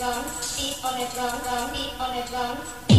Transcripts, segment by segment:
it feet on the wrong, wrong, feet on the wrong.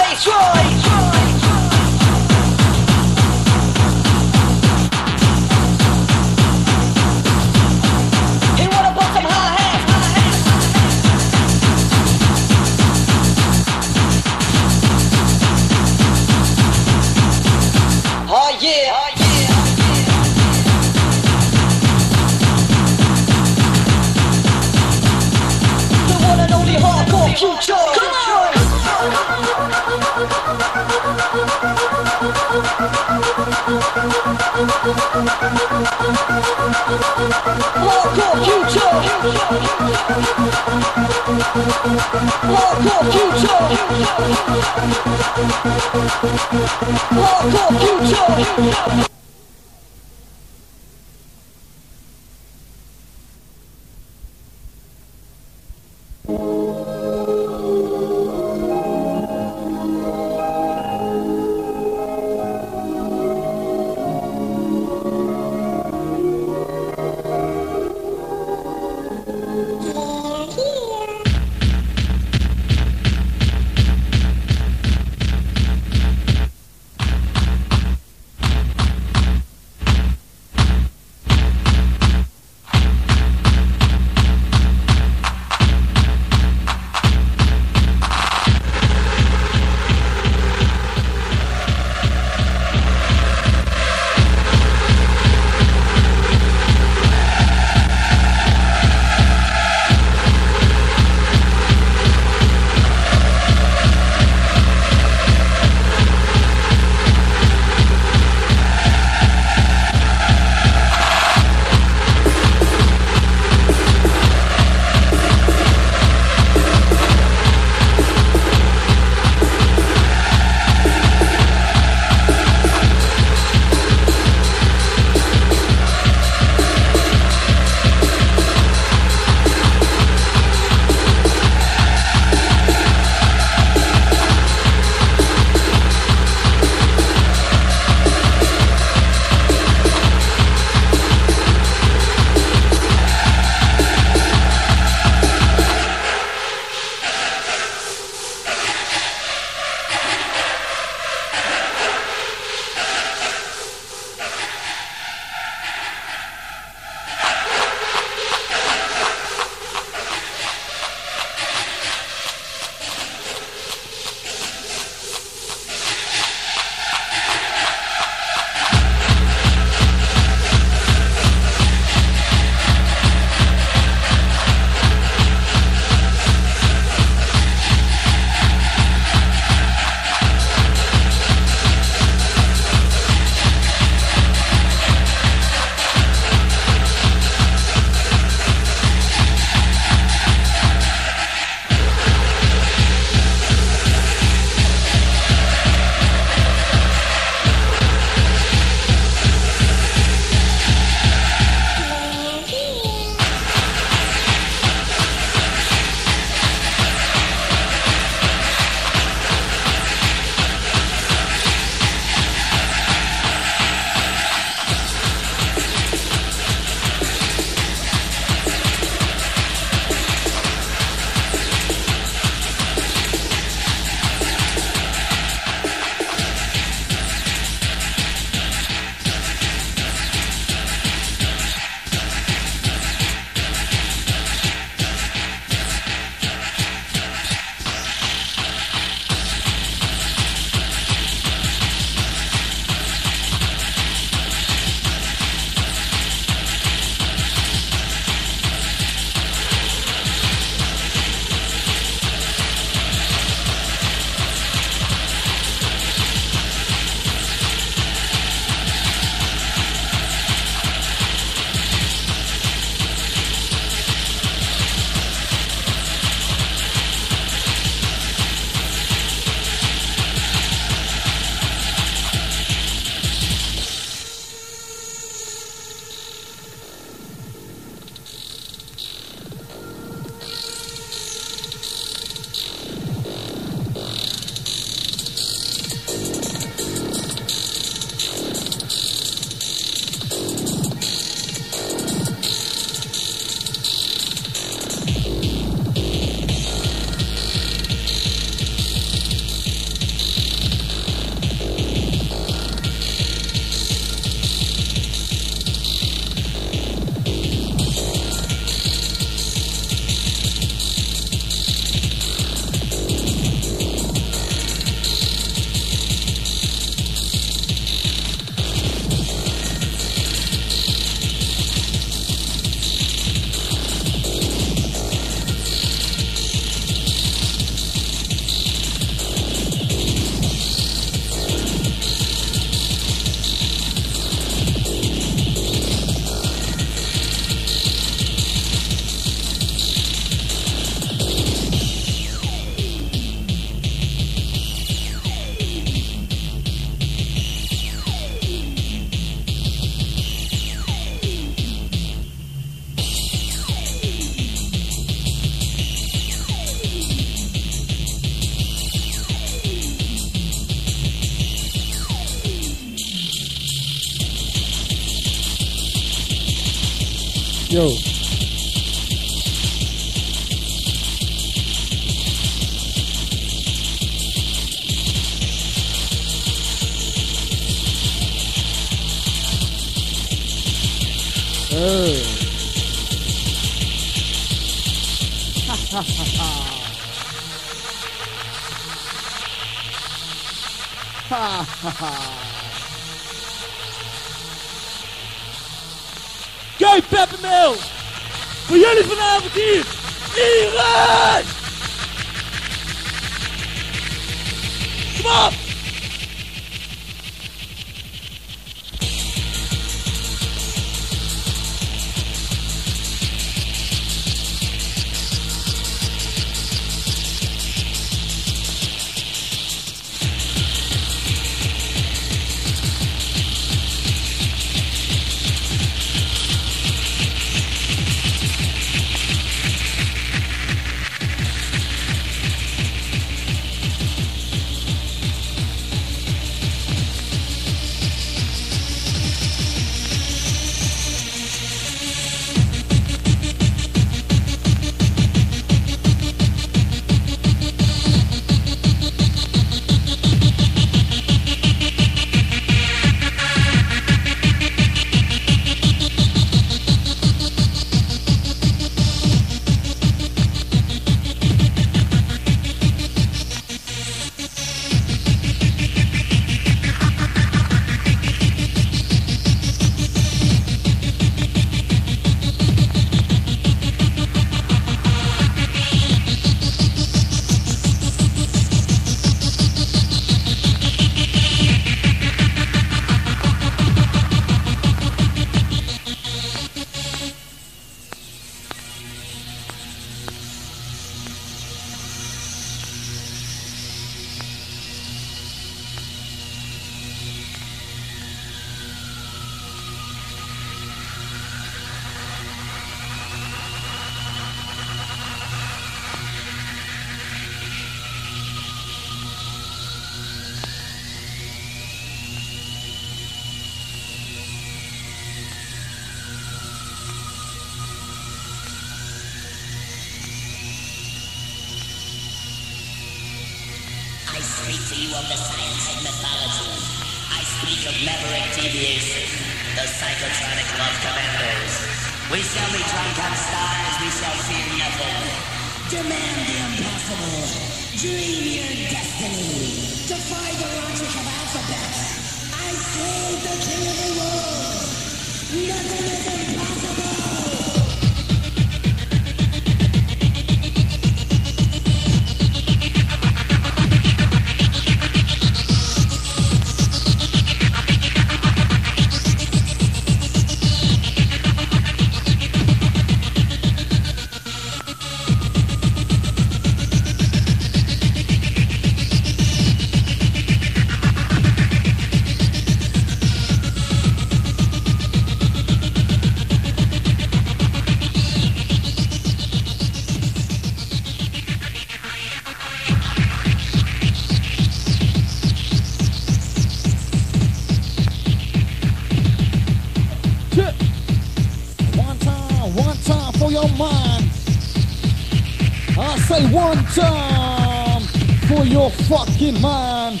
Fucking mind.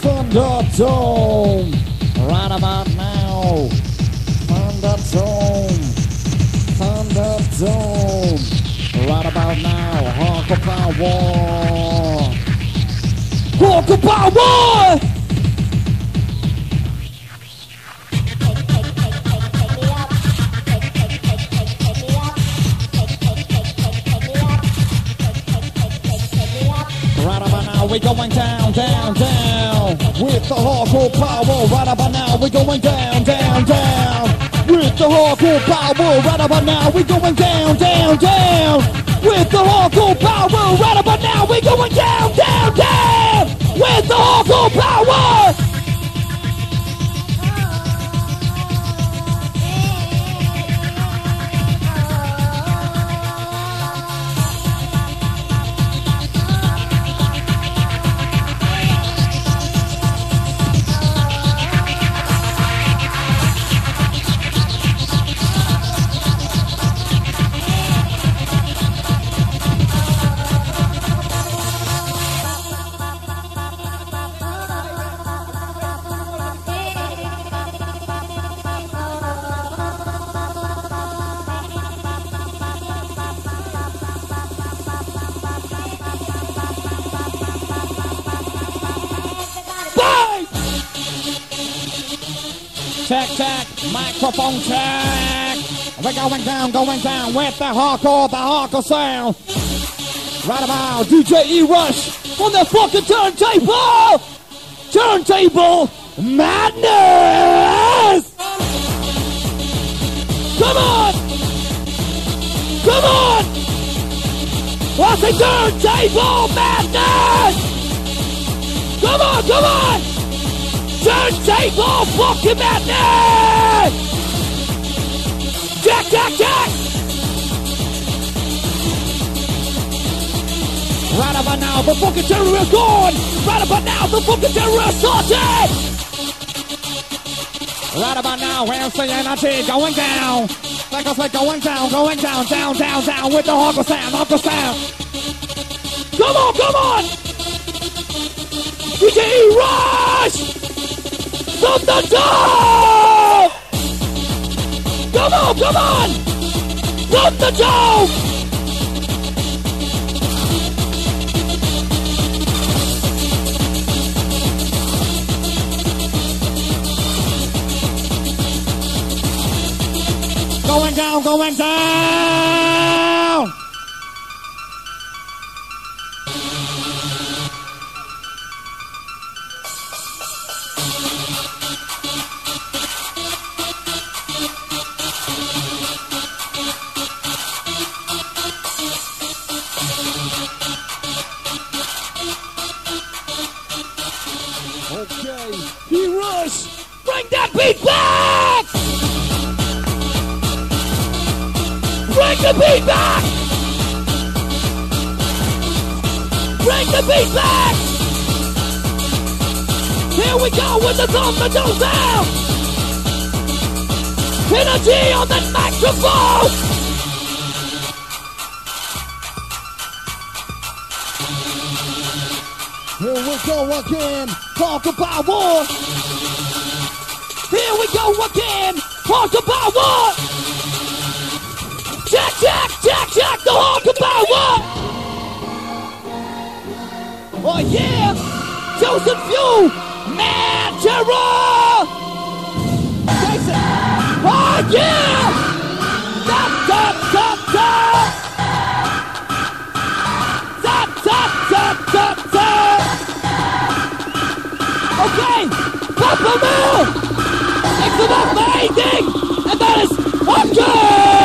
Thunderdome. Right about now. Thunderdome. Thunderdome. Right about now. Hardcore power. Hardcore power! Now, we going down, down, down with the hardcore power. Right about now, we're going down, down, down with the hardcore power. Right about now, we going down, down, down with the hardcore power. Right about now, we going down, down, down with the hardcore power. Microphone check. We're going down, going down with the hardcore, the hardcore sound. Right about DJ E Rush on the fucking turntable! Turntable madness! Come on! Come on! What's a turntable madness? Come on, come on! Turntable fucking madness! Jack, jack, jack! Right about now, the fucking terror is gone! Right about now, the fucking terror is sorted! Right about now, we're energy going down! Like I said, going down, going down, down, down, down with the hardcore sound, hardcore sound! Come on, come on! DJ Rush! From the top! Come on, come on! From the top! Going down, going down! Beat back! Bring the beat back! Bring the beat back! Here we go with the thumb sound! Energy on the microphone! Here we go again, talk about war! Here we go again, talk about war! Jack, Jack, Jack, Jack, the Hawk about what? Oh yeah, Joseph Few, man, terror! Jason, oh yeah! Stop, stop, stop! Stop, stop, stop, stop, stop! Okay, Papa Mill! It's about amazing! And that is!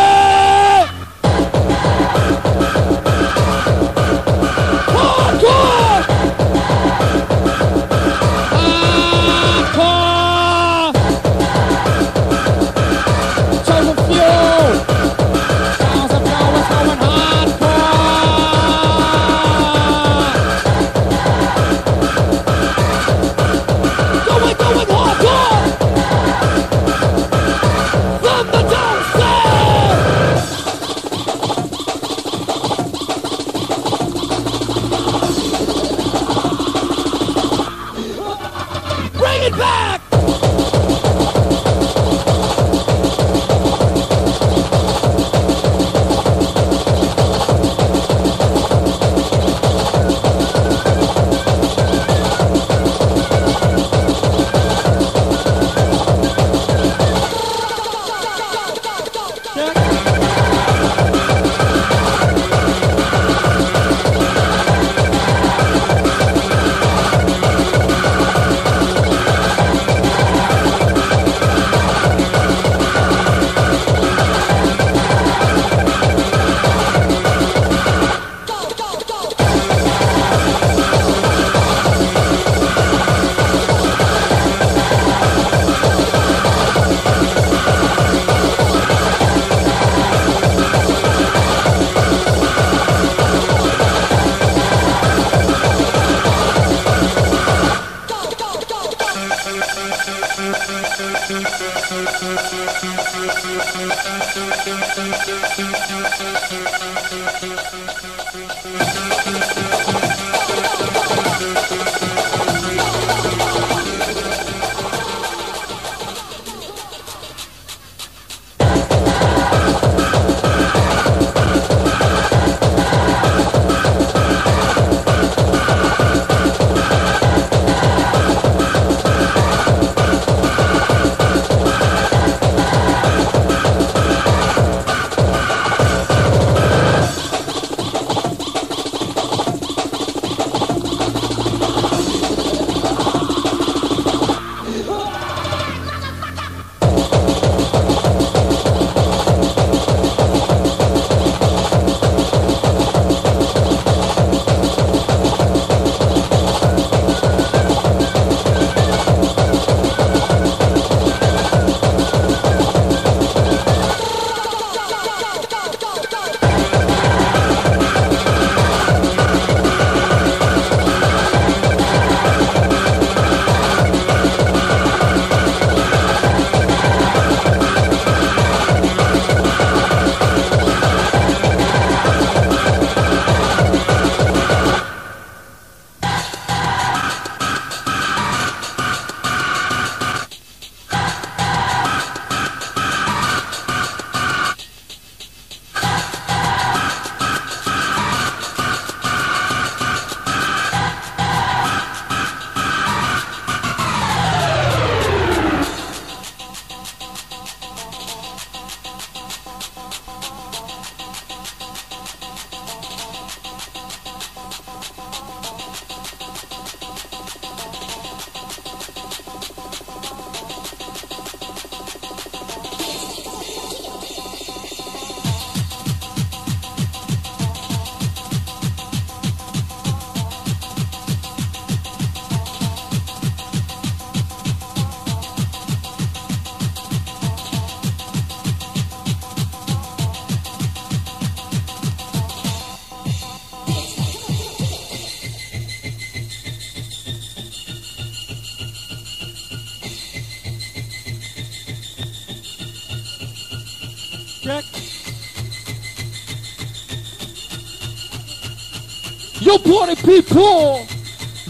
People!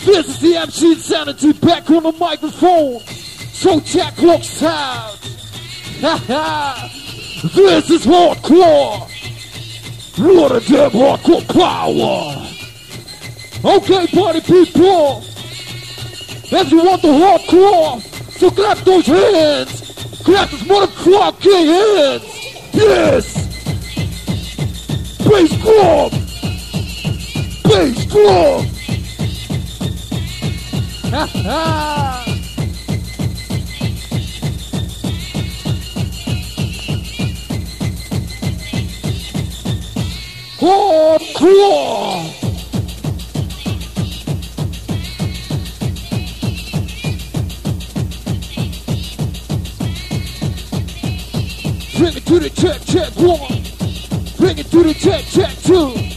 This is the MC Insanity back on the microphone. So Jack looks out. this is hardcore. What a damn hardcore power. Okay, party people. If you want the hardcore, so clap those hands. Clap those motherfucking hands. Yes. Bass drum. Bass drum. Ha ha. Bring it to the check, check one. Bring it to the check, check two.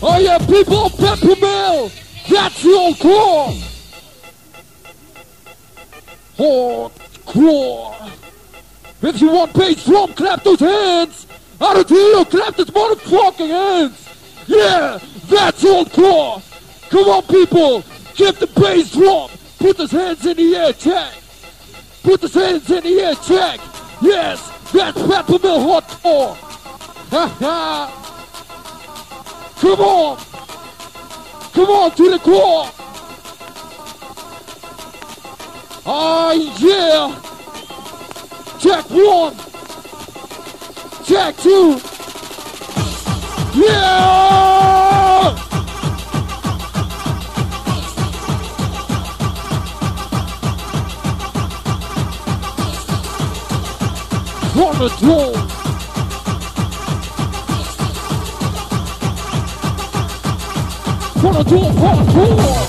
Oh yeah, people of Peppermill, that's old core. Hardcore. If you want bass drum, clap those hands. Out of here, clap those motherfucking hands. Yeah, that's old core. Come on, people, give the bass drum. Put those hands in the air, check. Put those hands in the air, check. Yes, that's Peppermill Hardcore. Ha ha. Come on. Come on to the core. Oh ah, yeah. Check one. Check two. Yeah. On the door. On the door, on the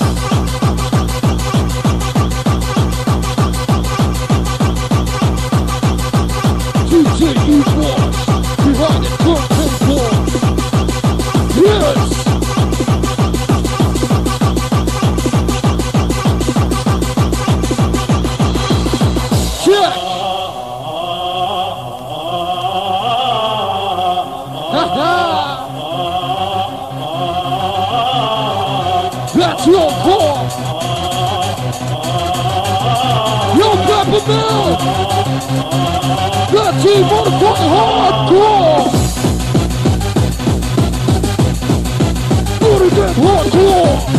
Peppermill! That team motherfucking hardcore! Put it in hardcore!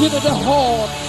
Check into the heart.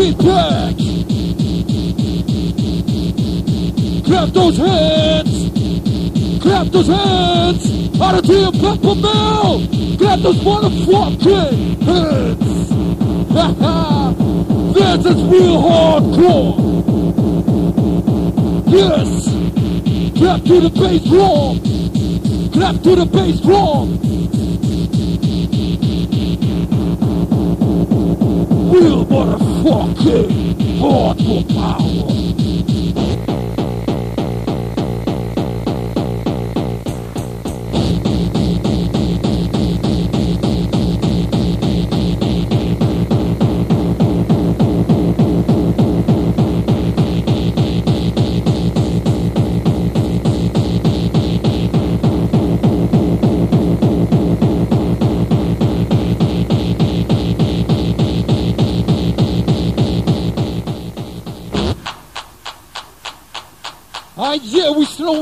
Bring back. Clap those hands. Clap those hands. Out of here, Peppermill. Clap those motherfucking hands. Ha ha. This is real hardcore. Yes. Clap to the bass drum. Clap to the bass drum. Motherfucking hardcore power.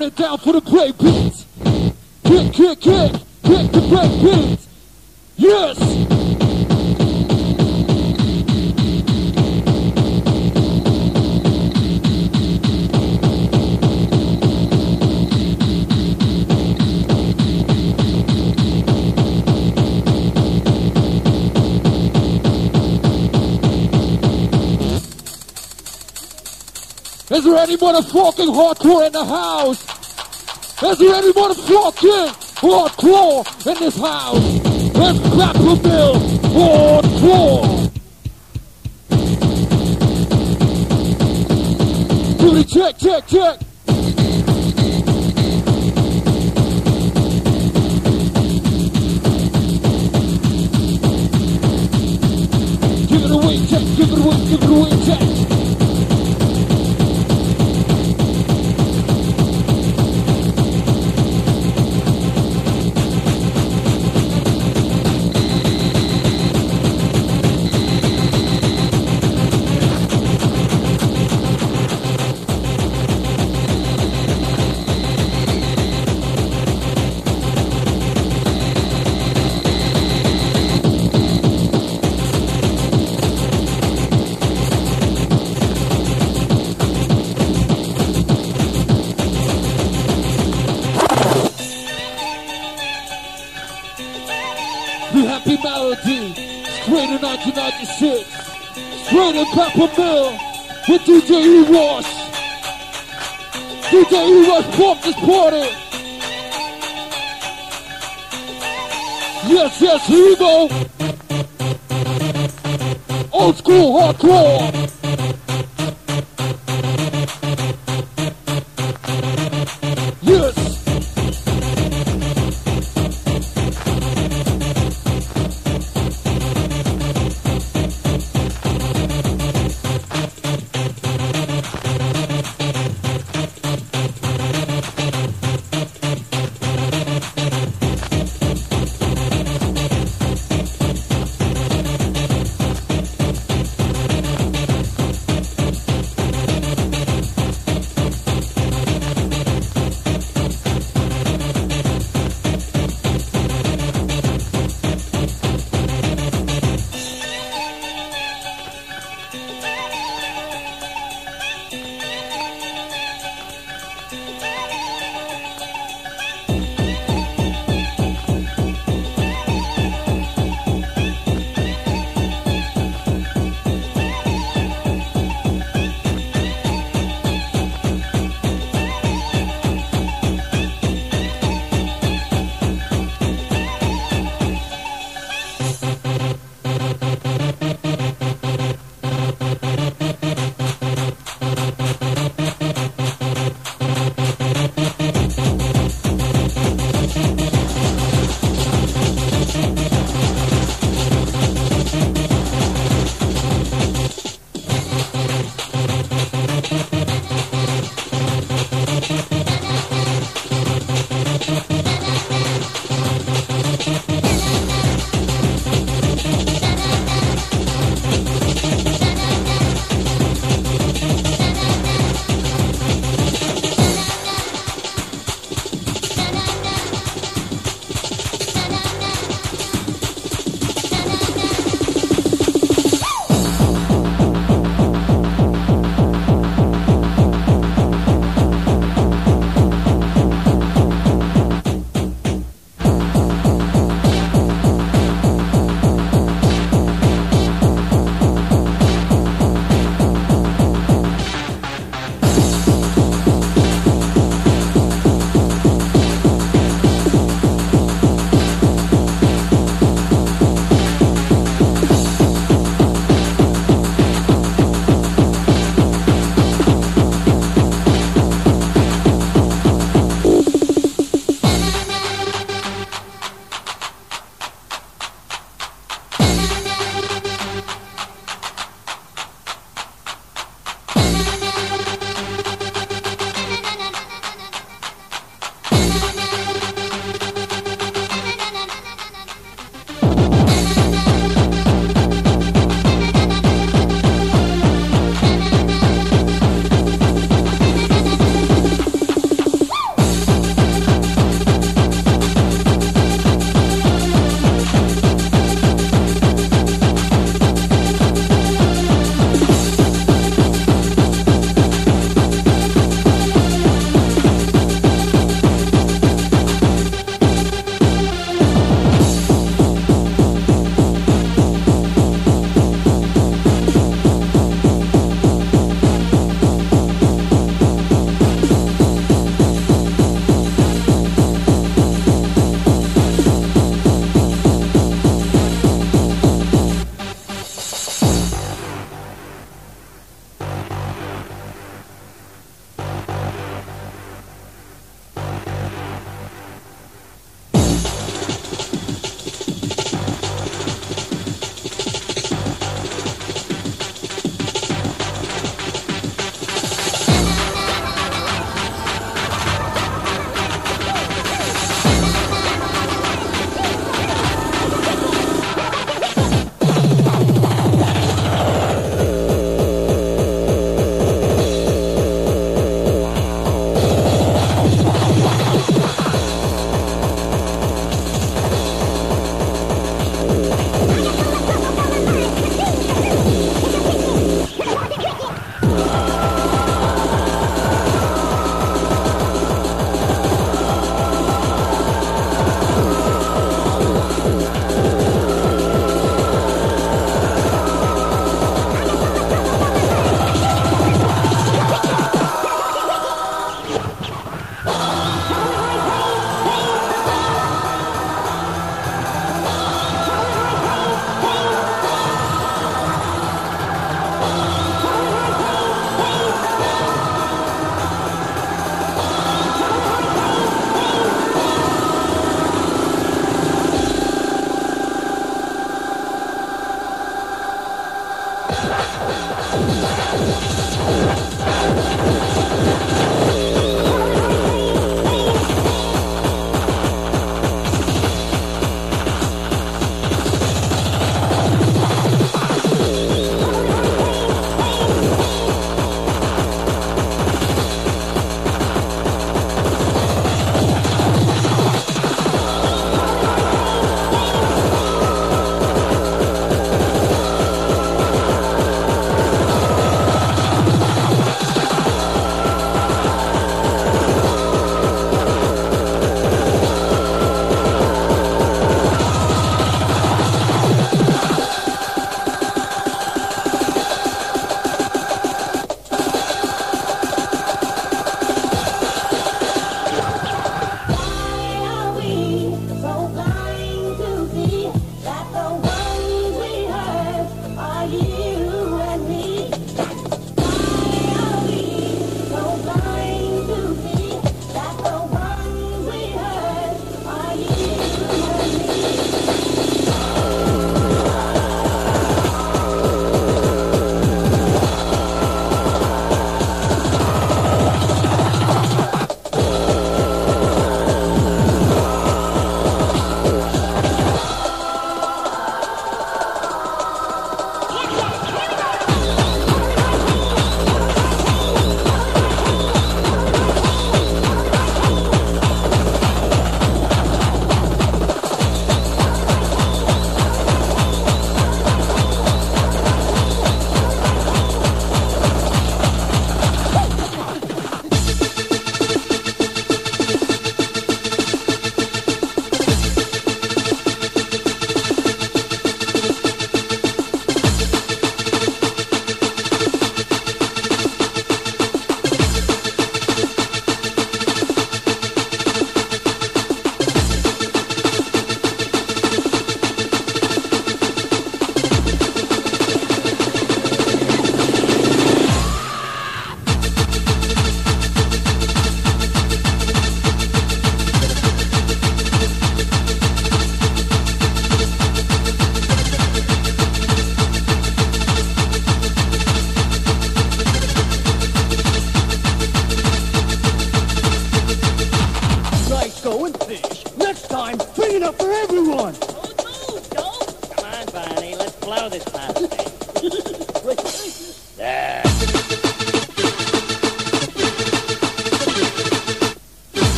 Yeah, it down for the break beats. Kick, kick, kick, kick the break beats. Yes. Is there any motherfucking hardcore in the house? Is there any motherfucking hardcore in this house? It's Peppermill Hardcore! Booty check, check, check! Give it away, check, give it away, give it away, check! The Happy Melody, straight in 1996, straight in Peppermill, with DJ E-Rush. DJ E-Rush pump this party. Yes, yes, here we go. Old school hardcore.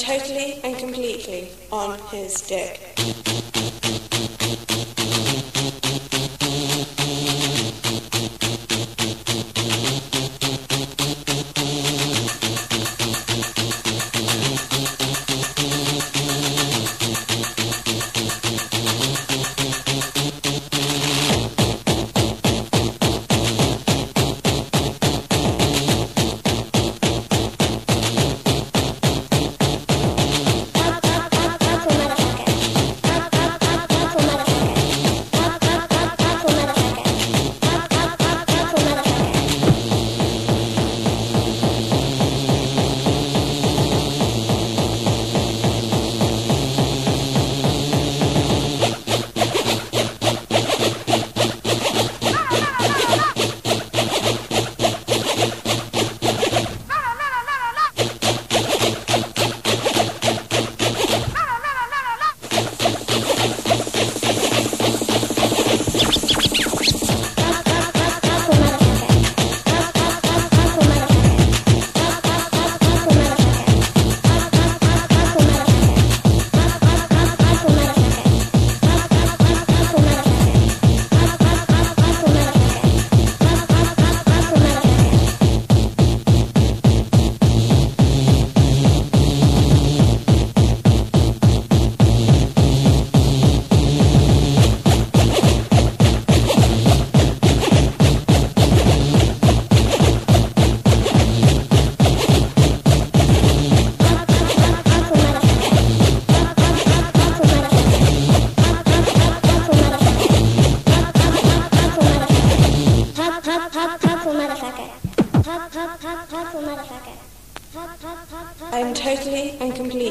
Totally and completely on his dick.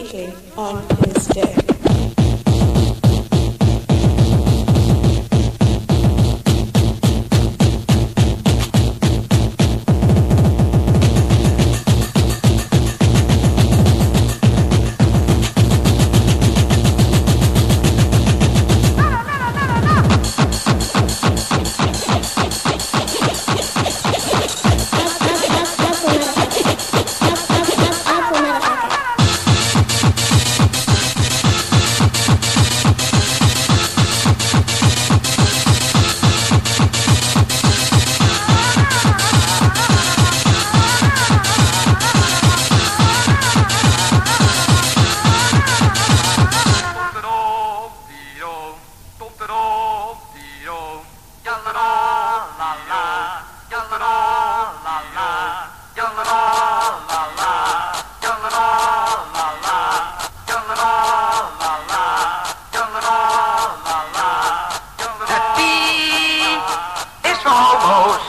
Completely on dick. almost.